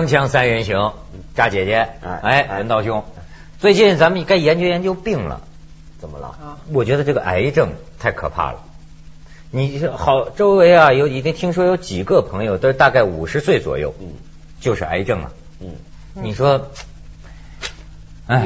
锵锵三人行，扎姐姐，哎哎，哎文道兄，最近咱们该研究研究病了。怎么了？啊，我觉得这个癌症太可怕了。你好，周围啊有已经听说有几个朋友都是大概五十岁左右，嗯就是癌症啊。嗯，你说，哎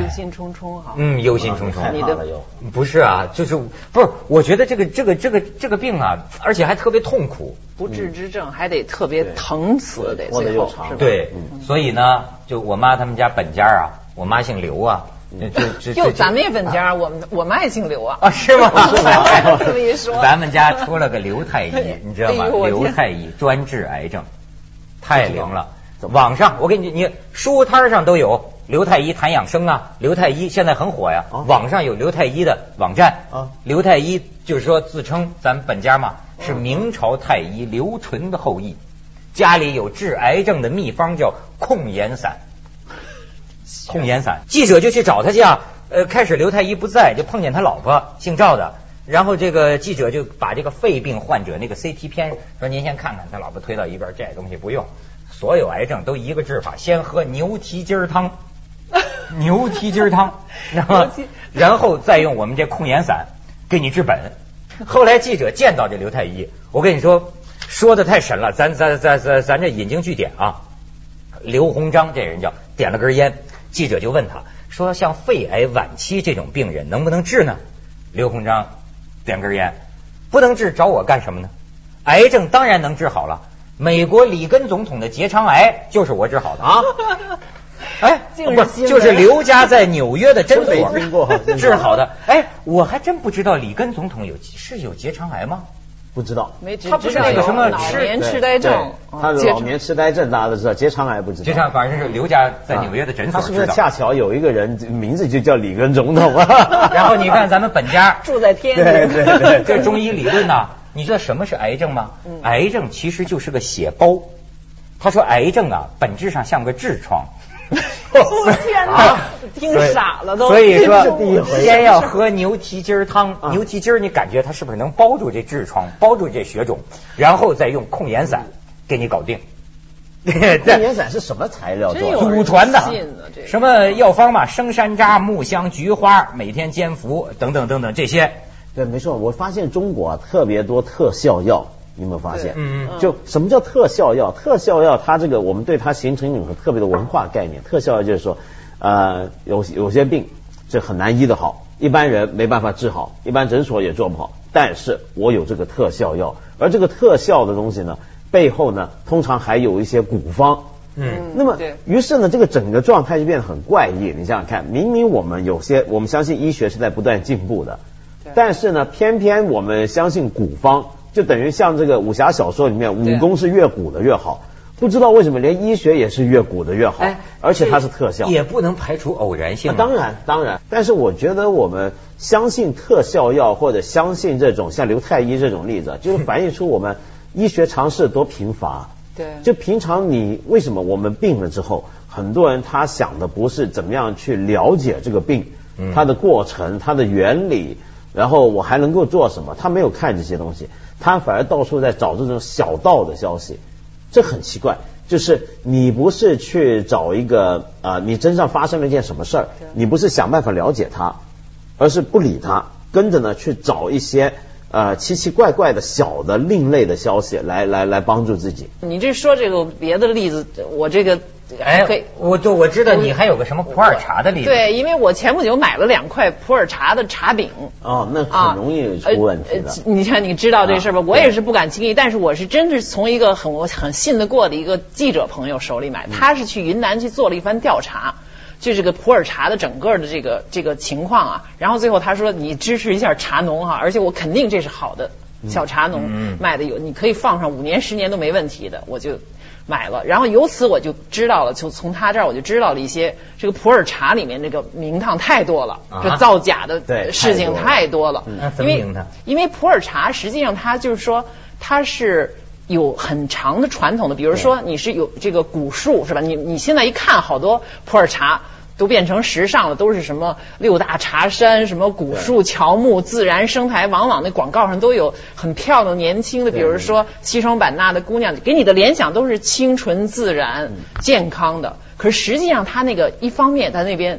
忧心忡忡哈。嗯，忧心忡忡。太怕了又。不是啊，就是不是？我觉得这个这个这个这个病啊，而且还特别痛苦。不治之症还得特别疼死，得活得最后又长是吧？对，嗯所以呢，就我妈他们家本家啊，我妈姓刘啊，就就就哟，咱们也本家，我们我们也姓刘啊。啊 是吗？这么一说，咱们家出了个刘太医，你知道吗哎？刘太医专治癌症，太灵了网上我给你，你书摊上都有刘太医谈养生啊，刘太医现在很火呀。啊网上有刘太医的网站啊刘太医就是说自称咱们本家嘛是明朝太医刘纯的后裔，家里有治癌症的秘方叫控盐散。控盐散，记者就去找他去啊。呃，开始刘太医不在，就碰见他老婆姓赵的，然后这个记者就把这个肺病患者那个 CT 片说您先看看，他老婆推到一边，这东西不用，所有癌症都一个治法，先喝牛蹄筋儿汤，牛蹄筋汤，然后然后再用我们这控盐散给你治本。后来记者见到这刘太医，我跟你说说的太神了，咱咱咱咱咱这引经据典啊。刘鸿章这人叫点了根烟，记者就问他说：“像肺癌晚期这种病人能不能治呢？”刘鸿章点根烟，不能治，找我干什么呢？癌症当然能治好了，美国里根总统的结肠癌就是我治好的啊！哎，不就是刘家在纽约的诊真所没听过 治好的？哎，我还真不知道里根总统有是有结肠癌吗？不知道。没他不是那个什么老痴年痴呆症，他老年痴呆症，大家都知道，结肠癌不知道。结肠反正是刘家在纽约的诊所他是不是。恰巧有一个人名字就叫里根总统啊？然后你看咱们本家 住在天津。对对，这中医理论呢，你知道什么是癌症吗？嗯癌症其实就是个血包。他说癌症啊，本质上像个痔疮。天哪，听傻了都。所以说，回先要喝牛蹄筋儿汤。啊牛蹄筋儿，你感觉它是不是能包住这痔疮，包住这血肿，然后再用控盐散给你搞定。控盐散是什么材料做祖传的什么药方嘛，生山楂、木香、菊花，每天煎服等等等等这些。对，没错，我发现中国啊特别多特效药，你有没有发现？嗯嗯就什么叫特效药？特效药它这个我们对它形成一种特别的文化概念。特效药就是说，呃，有有些病这很难医的好，一般人没办法治好，一般诊所也做不好。但是我有这个特效药，而这个特效的东西呢，背后呢通常还有一些古方。嗯那么对，于是呢，这个整个状态就变得很怪异。你想想看，明明我们有些，我们相信医学是在不断进步的，但是呢，偏偏我们相信古方，就等于像这个武侠小说里面，武功是越古的越好。不知道为什么，连医学也是越古的越好，哎而且它是特效。也不能排除偶然性啊。当然，当然，但是我觉得我们相信特效药或者相信这种像刘太医这种例子，就是反映出我们 医学常识多贫乏。对就平常你为什么我们病了之后，很多人他想的不是怎么样去了解这个病，嗯它的过程、它的原理，然后我还能够做什么？他没有看这些东西，他反而到处在找这种小道的消息，这很奇怪。就是你不是去找一个啊、呃你身上发生了一件什么事儿，你不是想办法了解他，而是不理他，跟着呢去找一些呃奇奇怪怪的小的另类的消息来来来帮助自己。你这说这个别的例子，我这个哎，我就我知道你还有个什么普洱茶的例子。对，因为我前不久买了两块普洱茶的茶饼。哦，那啊，很容易出问题的。你看，你知道这事儿吧？啊我也是不敢轻易，但是我是真是从一个很我很信得过的一个记者朋友手里买，他是去云南去做了一番调查。就这个普洱茶的整个的这个这个情况啊，然后最后他说你支持一下茶农哈，而且我肯定这是好的小茶农嗯卖的有，你可以放上五年十年都没问题的，我就买了。然后由此我就知道了，就从他这儿我就知道了一些这个普洱茶里面这个名堂太多了，啊这造假的事情太太多了。因为？因为普洱茶实际上它就是说它是有很长的传统的，比如说你是有这个古树是吧？你你现在一看好多普洱茶都变成时尚了，都是什么六大茶山、什么古树乔木、自然生态，往往那广告上都有很漂亮年轻的，比如说西双版纳的姑娘，给你的联想都是清纯自然、健康的。可是实际上，它那个一方面，它那边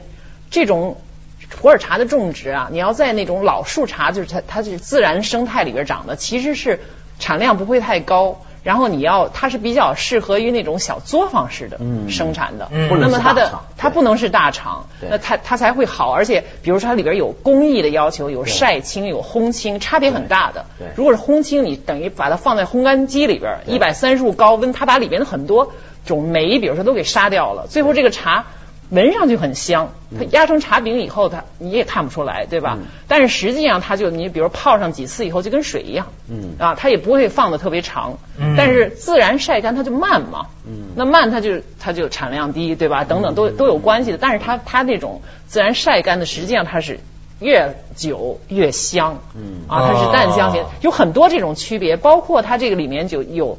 这种普洱茶的种植啊，你要在那种老树茶，就是它它是自然生态里边长的，其实是产量不会太高。然后你要，它是比较适合于那种小作坊式的生产的，那么它的它不能是大厂，那它它才会好，而且比如说它里边有工艺的要求，有晒青，有烘青，差别很大的。如果是烘青，你等于把它放在烘干机里边，一百三十度高温，它把里边的很多种酶，比如说都给杀掉了，最后这个茶。闻上去很香，它压成茶饼以后，它你也看不出来，对吧？嗯但是实际上，它就你比如泡上几次以后，就跟水一样，嗯啊，它也不会放的特别长，嗯但是自然晒干它就慢嘛，嗯那慢它就它就产量低，对吧？等等都都有关系的。但是它它那种自然晒干的，实际上它是越久越香，嗯啊，它是淡香型哦，有很多这种区别，包括它这个里面就有。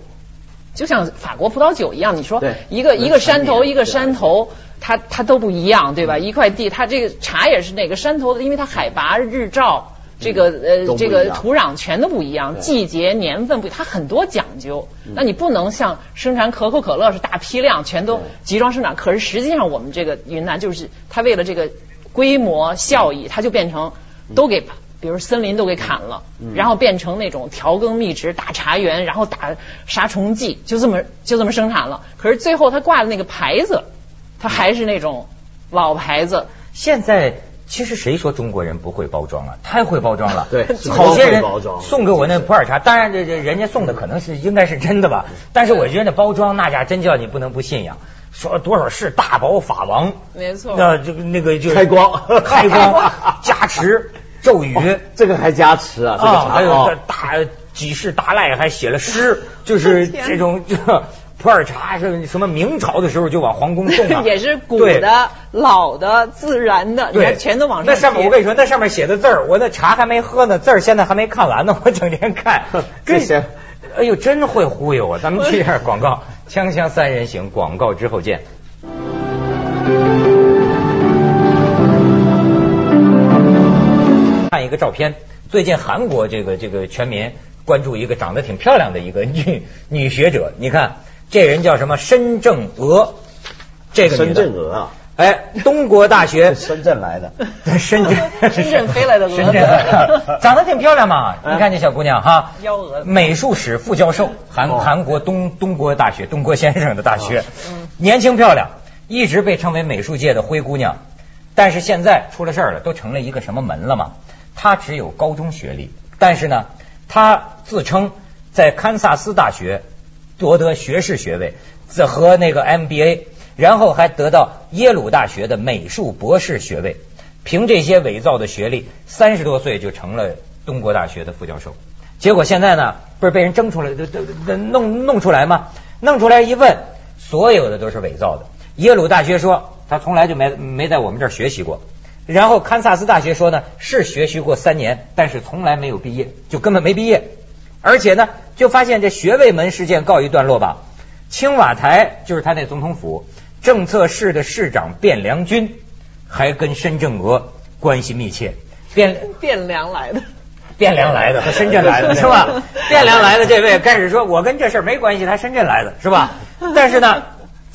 就像法国葡萄酒一样，你说一个一个山头一个山头，它它都不一样，对嗯吧？一块地，它这个茶也是哪个山头的，因为它海拔、日照。这个呃，这个土壤全都不一样，季节、年份不，它很多讲究。嗯那你不能像生产可口可乐是大批量，全都集中生产。可是实际上，我们这个云南就是它为了这个规模效益，它就变成都给，比如森林都给砍了，嗯然后变成那种调耕密植、打茶园，然后打杀虫剂，就这么就这么生产了。可是最后他挂的那个牌子，它还是那种老牌子。现在其实谁说中国人不会包装啊？太会包装了。对好些人送给我那普洱茶，当然这这人家送的可能是应该是真的吧，但是我觉得那包装那家真叫你不能不信仰。说多少是大宝法王，没错那这个那个就是开光开光、加持、咒语哦这个还加持啊，还有哦大几世达赖还写了诗，就是这种就 普洱茶是什么明朝的时候就往皇宫送 啊，也是古的、老的、自然的，你对，看全都往上那上面我跟你说，那上面写的字儿，我那茶还没喝呢，字儿现在还没看完呢，我整天看。这些哎呦，真会忽悠啊！咱们接下广告，锵锵三人行，广告之后见。个照片，最近韩国这个这个全民关注一个长得挺漂亮的一个女 女学者，你看这人叫什么申正娥，这个女深的圳鹅啊，哎，东国大学。深圳来的，深圳，深圳飞来的鹅深圳。长得挺漂亮嘛。你看这小姑娘哈，幺蛾子。美术史副教授，韩哦。韩国东东国大学东国先生的大学。嗯，年轻漂亮，一直被称为美术界的灰姑娘。但是现在出了事儿了，都成了一个什么门了嘛？他只有高中学历，但是呢，他自称在堪萨斯大学夺得学士学位，和那个 MBA，然后还得到耶鲁大学的美术博士学位。凭这些伪造的学历，三十多岁就成了东国大学的副教授。结果现在呢，不是被人争出来，弄弄出来吗？弄出来一问，所有的都是伪造的。耶鲁大学说他从来就没没在我们这儿学习过，然后堪萨斯大学说呢是学习过三年，但是从来没有毕业，就根本没毕业。而且呢，就发现这学位门事件告一段落吧。青瓦台就是他那总统府政策室的市长卞良军，还跟申正娥关系密切。卞卞梁来的。汴梁来的和深圳来的 是吧？汴梁来的这位开始说我跟这事儿没关系，他深圳来的是吧？但是呢，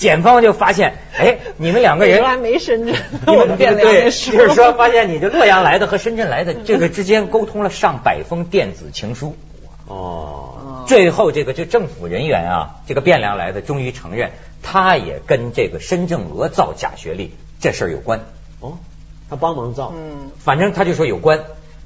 检方就发现，哎，你们两个人原来没深圳，你们我们汴梁对，的就是说发现你这洛阳来的和深圳来的这个之间沟通了上百封电子情书。哦，最后，这个就政府人员啊，这个汴梁来的终于承认，他也跟这个申正娥造假学历这事儿有关。哦，他帮忙造，嗯，反正他就说有关。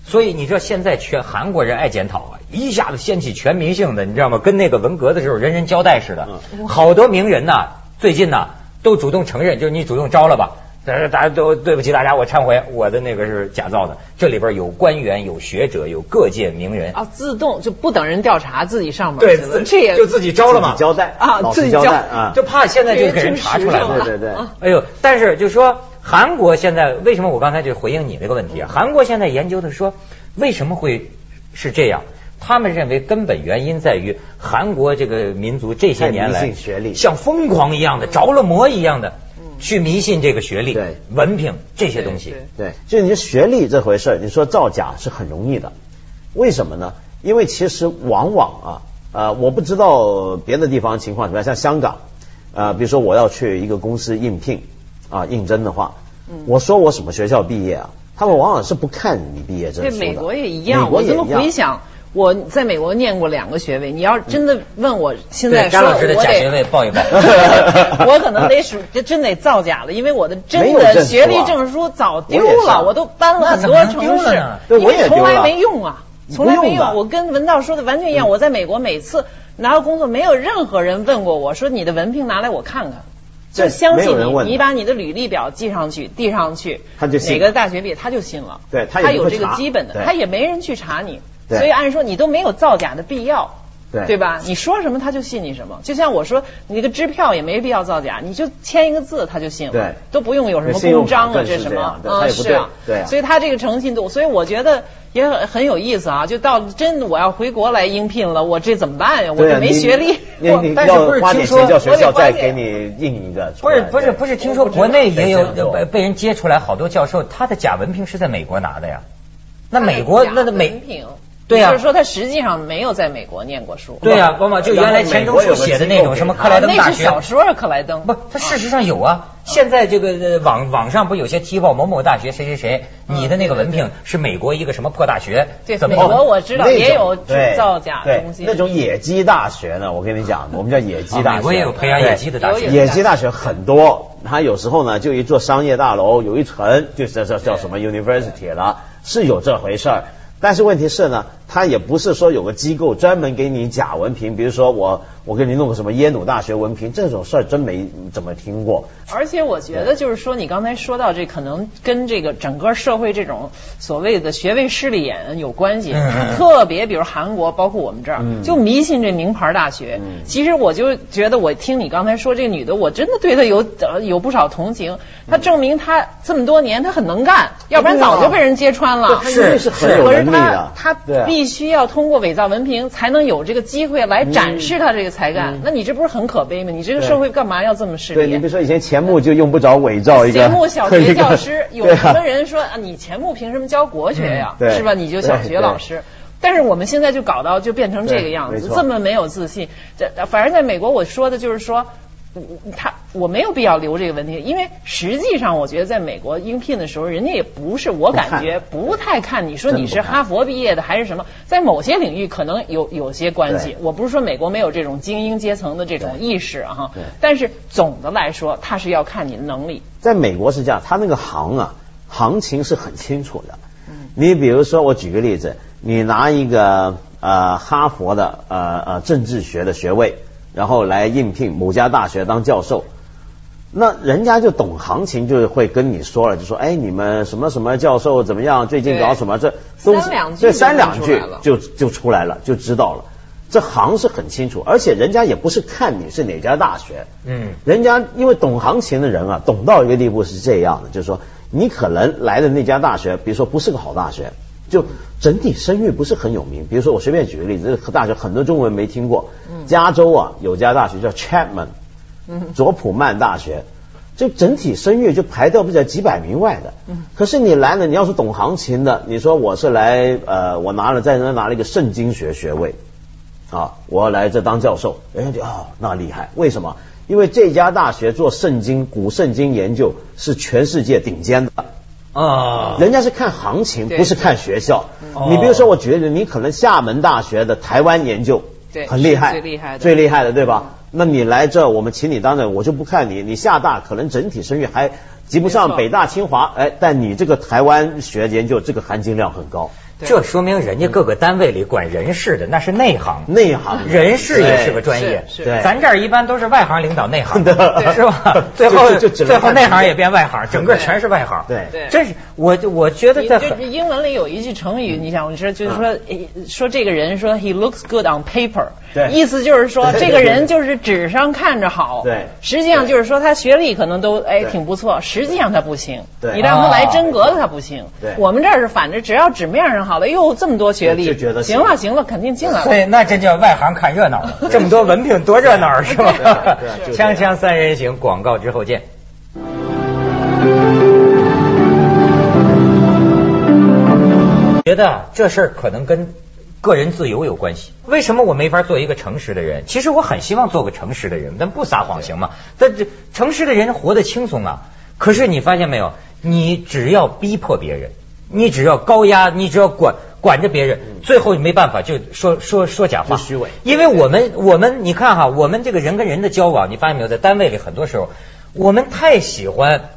所以你知道现在全韩国人爱检讨啊，一下子掀起全民性的，你知道吗？跟那个文革的时候人人交代似的，好多名人呐，最近呢都主动承认，就是你主动招了吧。大家大家都对不起大家，我忏悔，我的那个是假造的。这里边有官员、有学者、有各界名人，啊，自动就不等人调查，自己上门对这也就自己招了嘛自己。交代啊自己交代啊，就怕现在就给人查出来了。对对对啊哎呦，但是就说韩国现在为什么我刚才就回应你这个问题啊？韩国现在研究的说为什么会是这样？他们认为根本原因在于韩国这个民族这些年来像疯狂一样的着了魔一样的，去迷信这个学历、对文凭这些东西。对对，就你学历这回事儿，你说造假是很容易的，为什么呢？因为其实往往啊，呃，我不知道别的地方情况怎么样，像香港，呃，比如说我要去一个公司应聘啊应征的话，我说我什么学校毕业啊，他们往往是不看你毕业证对，书的。美国也一样。美国我这么回想，我在美国念过两个学位。你要真的问我现在，说，我假学得。位报一报。我可能得属，这真得造假了，因为我的真的学历证书早丢了，我都搬了很多城市因为从来没用啊，从来没用。我跟文道说的完全一样，我在美国每次拿到工作，没有任何人问过我说你的文凭拿来我看看。就相信你，你把你的履历表寄上去，递上去，他就信哪个大学毕业他就信了。对他他有这个基本的，他也没人去查你，对所以按说你都没有造假的必要。对对吧？你说什么他就信你什么，就像我说你那个支票也没必要造假，你就签一个字他就信了，对都不用有什么公章啊，这什么这样，对嗯他也不对是啊，对啊所以他这个诚信度，所以我觉得也很很有意思啊。就到真的我要回国来应聘了，我这怎么办呀？我这没对啊你学历，你你要但是不是听说钱叫学校我得花点再给你印一个。不是不是不是，听说国内也有被被人揭出来好多教授，他的假文凭是在美国拿的呀。那美国那那美文凭对呀就是说他实际上没有在美国念过书。对呀，往往就原来钱钟书写的那种什么克莱登大学那是，小说啊，克莱登。不，他事实上有啊。现在这个呃网网上不有些踢爆某某大学谁谁谁，你的那个文凭是美国一个什么破大学？对怎么美国我知道也有对造假东西那种野鸡大学呢，我跟你讲，我们叫野鸡大学。啊美国也有培养野鸡的大学野鸡大学很多，它有时候呢就一座商业大楼，有一层就是叫叫什么 university 了，是有这回事儿。但是问题是呢，它也不是说有个机构专门给你假文凭，比如说我我给你弄个什么耶鲁大学文凭，这种事儿真没怎么听过。而且我觉得就是说，你刚才说到这，可能跟这个整个社会这种所谓的学位势利眼有关系。特别比如韩国，包括我们这儿，嗯就迷信这名牌大学。嗯其实我就觉得，我听你刚才说这个女的，我真的对她有呃有不少同情。她证明她这么多年她很能干，要不然早就被人揭穿了。对她一定是很有能力的她对啊必须要通过伪造文凭，才能有这个机会来展示他这个才干。那你这不是很可悲吗？你这个社会干嘛要这么势利？对你比如说以前钱穆就用不着伪造一个节目小学教师，有什么人说啊，你钱穆凭什么教国学呀？嗯是吧？你就小学老师。但是我们现在就搞到就变成这个样子，这么没有自信。这反正在美国，我说的就是说。嗯他我没有必要留这个问题，因为实际上我觉得在美国应聘的时候，人家也不是我感觉不太看你说你是哈佛毕业的还是什么，在某些领域可能有有些关系。我不是说美国没有这种精英阶层的这种意识啊哈，但是总的来说，他是要看你的能力。在美国是这样，他那个行啊，行情是很清楚的。嗯你比如说，我举个例子，你拿一个呃哈佛的呃呃政治学的学位，然后来应聘某家大学当教授，那人家就懂行情，就会跟你说了，就说哎，你们什么什么教授怎么样，最近搞什么，这都三两句这三两句就就出来了，就知道了。这行是很清楚，而且人家也不是看你是哪家大学，嗯。人家因为懂行情的人啊，懂到一个地步是这样的，就是说你可能来的那家大学，比如说不是个好大学，就整体声誉不是很有名。比如说我随便举个例子，这个大学很多中文没听过，加州啊有家大学叫 Chapman，佐普曼大学。就整体声誉就排到不在几百名外的，可是你来了，你要是懂行情的，你说我是来呃，我拿了在那拿了一个圣经学学位，啊，我要来这当教授，人家就哦，那厉害，为什么？因为这家大学做圣经古圣经研究是全世界顶尖的，啊，人家是看行情，不是看学校。嗯。你比如说，我觉得你可能厦门大学的台湾研究对很厉害，最厉害的。最厉害的，对吧？那你来这，我们请你当然，我就不看你，你厦大可能整体声誉还及不上北大清华，哎，但你这个台湾学研究这个含金量很高，对这说明人家各个单位里管人事的那是内行，内行。人事也是个专业。对咱这儿一般都是外行领导内行，对。是吧？最后就就只能最后内行也变外行，整个全是外行。对。对。这是我我觉得你在英文里有一句成语，你想，我说就是说，说这个人说 he looks good on paper，对。意思就是说这个人就是纸上看着好，对。实际上就是说他学历可能都哎挺不错，实际上他不行，对。你让他来真格的他不行，对。我们这儿是反着，只要纸面上好了，哟这么多学历，就觉得行行了行了，肯定进来了。对，那这叫外行看热闹。了，这么多文凭多热闹是吧？锵锵三人行，广告之后见。觉得这事儿可能跟个人自由有关系。为什么我没法做一个诚实的人？其实我很希望做个诚实的人，但不撒谎行吗？但这诚实的人活得轻松啊。可是你发现没有？你只要逼迫别人，你只要高压，你只要管管着别人，最后你没办法就说说说假话，虚伪。因为我们我们你看哈，我们这个人跟人的交往，你发现没有？在单位里很多时候，我们太喜欢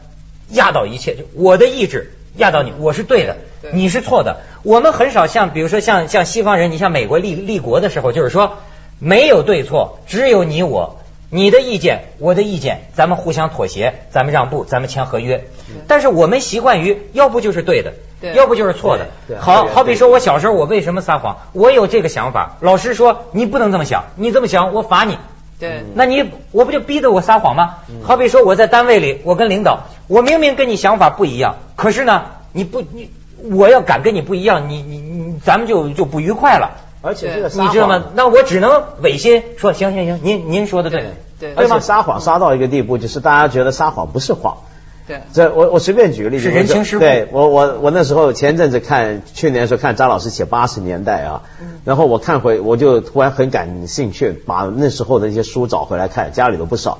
压倒一切，就我的意志压倒你，我是对的，你是错的。我们很少像比如说像像西方人，你像美国立立国的时候，就是说没有对错，只有你我。你的意见，我的意见，咱们互相妥协，咱们让步，咱们签合约。但是我们习惯于，要不就是对的，要不就是错的。好好比说，我小时候我为什么撒谎？我有这个想法，老师说你不能这么想，你这么想我罚你。对，那你我不就逼得我撒谎吗？好比说我在单位里，我跟领导，我明明跟你想法不一样，可是呢，你不你我要敢跟你不一样，你你你咱们就就不愉快了。而且这个你知道吗？那我只能违心说行行行，您您说的对，对，而且撒谎撒到一个地步，就是大家觉得撒谎不是谎。对，这我我随便举个例子，是人情世故。对我我我那时候前阵子看去年的时候看张老师写八十年代啊，然后我看回我就突然很感兴趣，把那时候的一些书找回来看，家里头不少。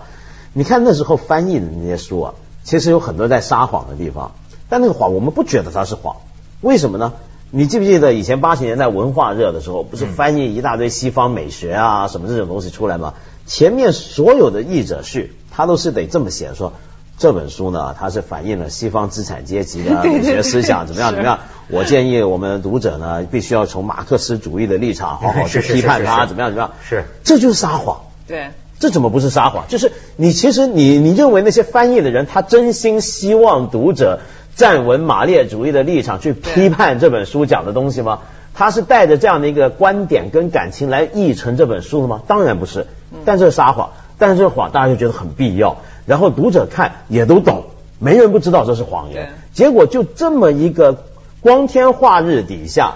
你看那时候翻译的那些书啊，其实有很多在撒谎的地方，但那个谎我们不觉得它是谎，为什么呢？你记不记得以前八十年代文化热的时候，不是翻译一大堆西方美学啊什么这种东西出来吗？前面所有的译者序，他都是得这么写，说这本书呢，它是反映了西方资产阶级的美学思想，怎么样怎么样？我建议我们读者呢，必须要从马克思主义的立场好好 去批判它，怎么样怎么样？是，这就是撒谎。对，这怎么不是撒谎？就是你其实你你认为那些翻译的人，他真心希望读者。站稳马列主义的立场去批判这本书讲的东西吗？他是带着这样的一个观点跟感情来译成这本书的吗？当然不是。但这是撒谎，但是这个谎大家就觉得很必要，然后读者看也都懂，没人不知道这是谎言。结果就这么一个光天化日底下，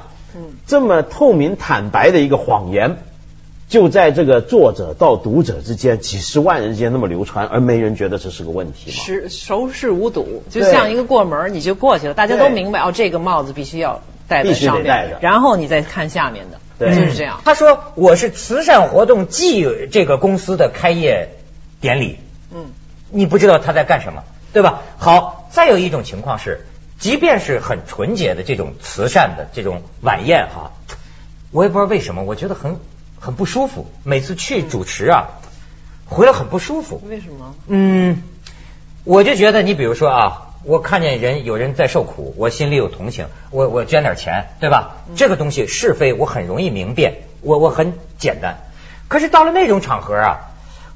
这么透明坦白的一个谎言。就在这个作者到读者之间，几十万人之间那么流传，而没人觉得这是个问题吗？是熟视无睹，就像一个过门，你就过去了，大家都明白哦，这个帽子必须要戴在上面，然后你再看下面的，就是这样。他说我是慈善活动暨这个公司的开业典礼，嗯，你不知道他在干什么，对吧？好，再有一种情况是，即便是很纯洁的这种慈善的这种晚宴哈，我也不知道为什么，我觉得很。很不舒服，每次去主持啊，回来很不舒服。为什么？嗯，我就觉得你比如说啊，我看见人有人在受苦，我心里有同情，我我捐点钱，对吧？这个东西是非我很容易明辨，我我很简单。可是到了那种场合啊，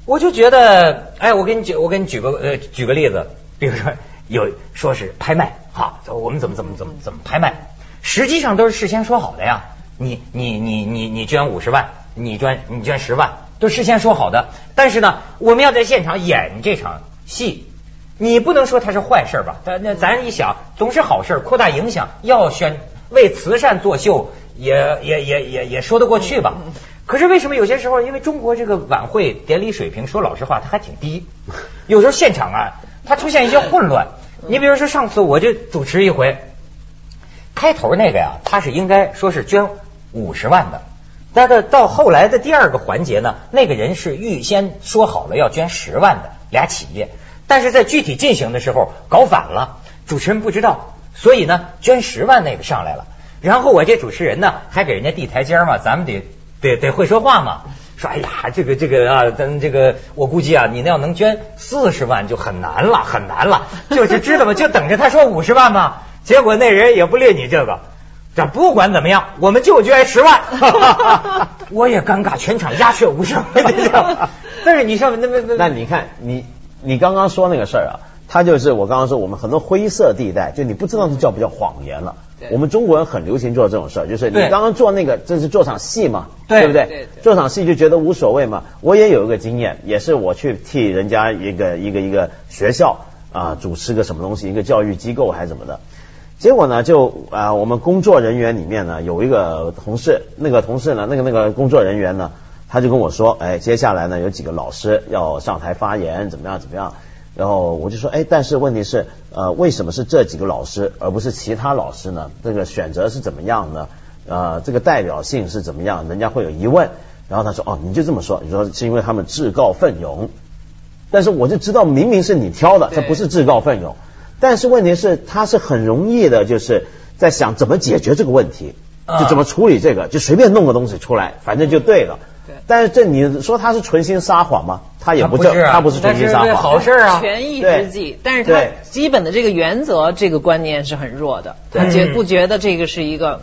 我就觉得，哎，我给你举我给你举个呃举个例子，比如说有说是拍卖，好，我们怎么怎么怎么怎么拍卖，实际上都是事先说好的呀。你你你你你捐五十万。你捐你捐十万都事先说好的，但是呢，我们要在现场演这场戏，你不能说它是坏事吧？但那咱一想，总是好事，扩大影响，要宣为慈善作秀，也也也也也说得过去吧？可是为什么有些时候，因为中国这个晚会典礼水平，说老实话，它还挺低，有时候现场啊，它出现一些混乱。你比如说上次我就主持一回，开头那个呀，他是应该说是捐五十万的。但是到后来的第二个环节呢，那个人是预先说好了要捐十万的俩企业，但是在具体进行的时候搞反了，主持人不知道，所以呢捐十万那个上来了，然后我这主持人呢还给人家递台阶嘛，咱们得得得会说话嘛，说哎呀这个这个啊咱这个我估计啊你那要能捐四十万就很难了很难了，就是知道吗？就等着他说五十万嘛，结果那人也不列你这个。这不管怎么样，我们就捐十万，我也尴尬，全场鸦雀无声。但是你上那那那，那你看你你刚刚说那个事儿啊，他就是我刚刚说我们很多灰色地带，就你不知道这叫不叫谎言了。我们中国人很流行做这种事儿，就是你刚刚做那个，这是做场戏嘛，对不对？做场戏就觉得无所谓嘛。我也有一个经验，也是我去替人家一个一个一个学校啊主持个什么东西，一个教育机构还是怎么的。结果呢，就啊，我们工作人员里面呢有一个同事，那个同事呢，那个那个工作人员呢，他就跟我说，哎，接下来呢有几个老师要上台发言，怎么样怎么样？然后我就说，哎，但是问题是，呃，为什么是这几个老师而不是其他老师呢？这个选择是怎么样呢？呃，这个代表性是怎么样？人家会有疑问。然后他说，哦，你就这么说，你说是因为他们自告奋勇。但是我就知道，明明是你挑的，这不是自告奋勇。但是问题是，他是很容易的，就是在想怎么解决这个问题，就怎么处理这个，就随便弄个东西出来，反正就对了。但是这你说他是存心撒谎吗？他也不是，他不是存心撒谎，好事啊，权宜之计。但是他基本的这个原则，这个观念是很弱的。他觉不觉得这个是一个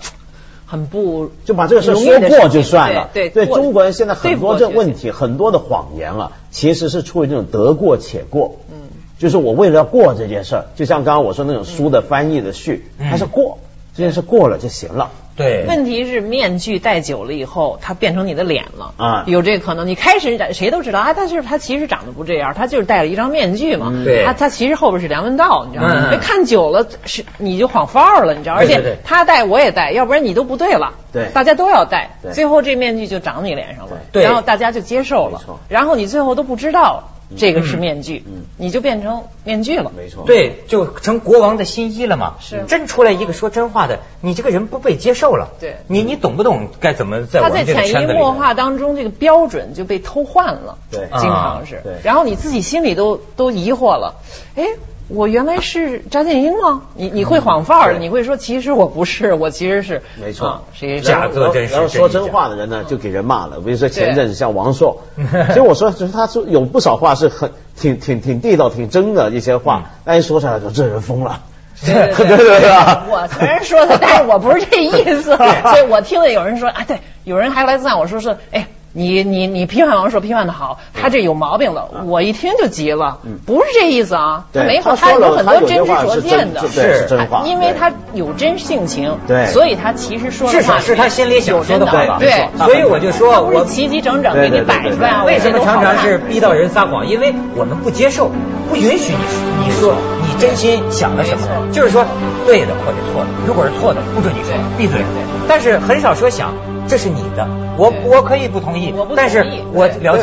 很不就把这个事说过就算了？对对，中国人现在很多这问题，很多的谎言啊，其实是出于这种得过且过。嗯。就是我为了要过这件事儿，就像刚刚我说那种书的翻译的序，它是过这件事过了就行了。对。问题是面具戴久了以后，它变成你的脸了啊，有这个可能。你开始谁都知道啊，但是他其实长得不这样，他就是戴了一张面具嘛。对。他他其实后边是梁文道，你知道吗？看久了是你就晃范儿了，你知道。而且他戴我也戴，要不然你都不对了。对。大家都要戴，最后这面具就长你脸上了。对。然后大家就接受了。然后你最后都不知道。这个是面具，你就变成面具了，没错，对，就成国王的新衣了嘛。是，真出来一个说真话的，你这个人不被接受了。对，你你懂不懂该怎么在我们这个圈子里？他在潜移默化当中，这个标准就被偷换了。对，经常是。对，然后你自己心里都都疑惑了，哎。我原来是张建英吗？你你会晃范儿，你会说其实我不是，我其实是没错，谁假作真实。然后说真话的人呢，就给人骂了。比如说前阵子像王朔，其实我说就是他说有不少话是很挺挺挺地道、挺真的一些话，但一说出来就这人疯了。对对对 对，我虽然说的，但是我不是这意思。所以我听了有人说啊，对，有人还来赞我说是哎。你你你批判王朔批判的好，他这有毛病了，我一听就急了，不是这意思啊，他没有他有很多真知灼见的，是真话，因为他有真性情，对，所以他其实说的话是他心里想说的话，对，所以我就说我齐齐整整给你摆出来，为什么常常是逼到人撒谎？因为我们不接受，不允许你你说你真心想了什么，就是说对的或者错的，如果是错的不准你说，闭嘴，但是很少说想。这是你的，我我可以不同意，但是我了解。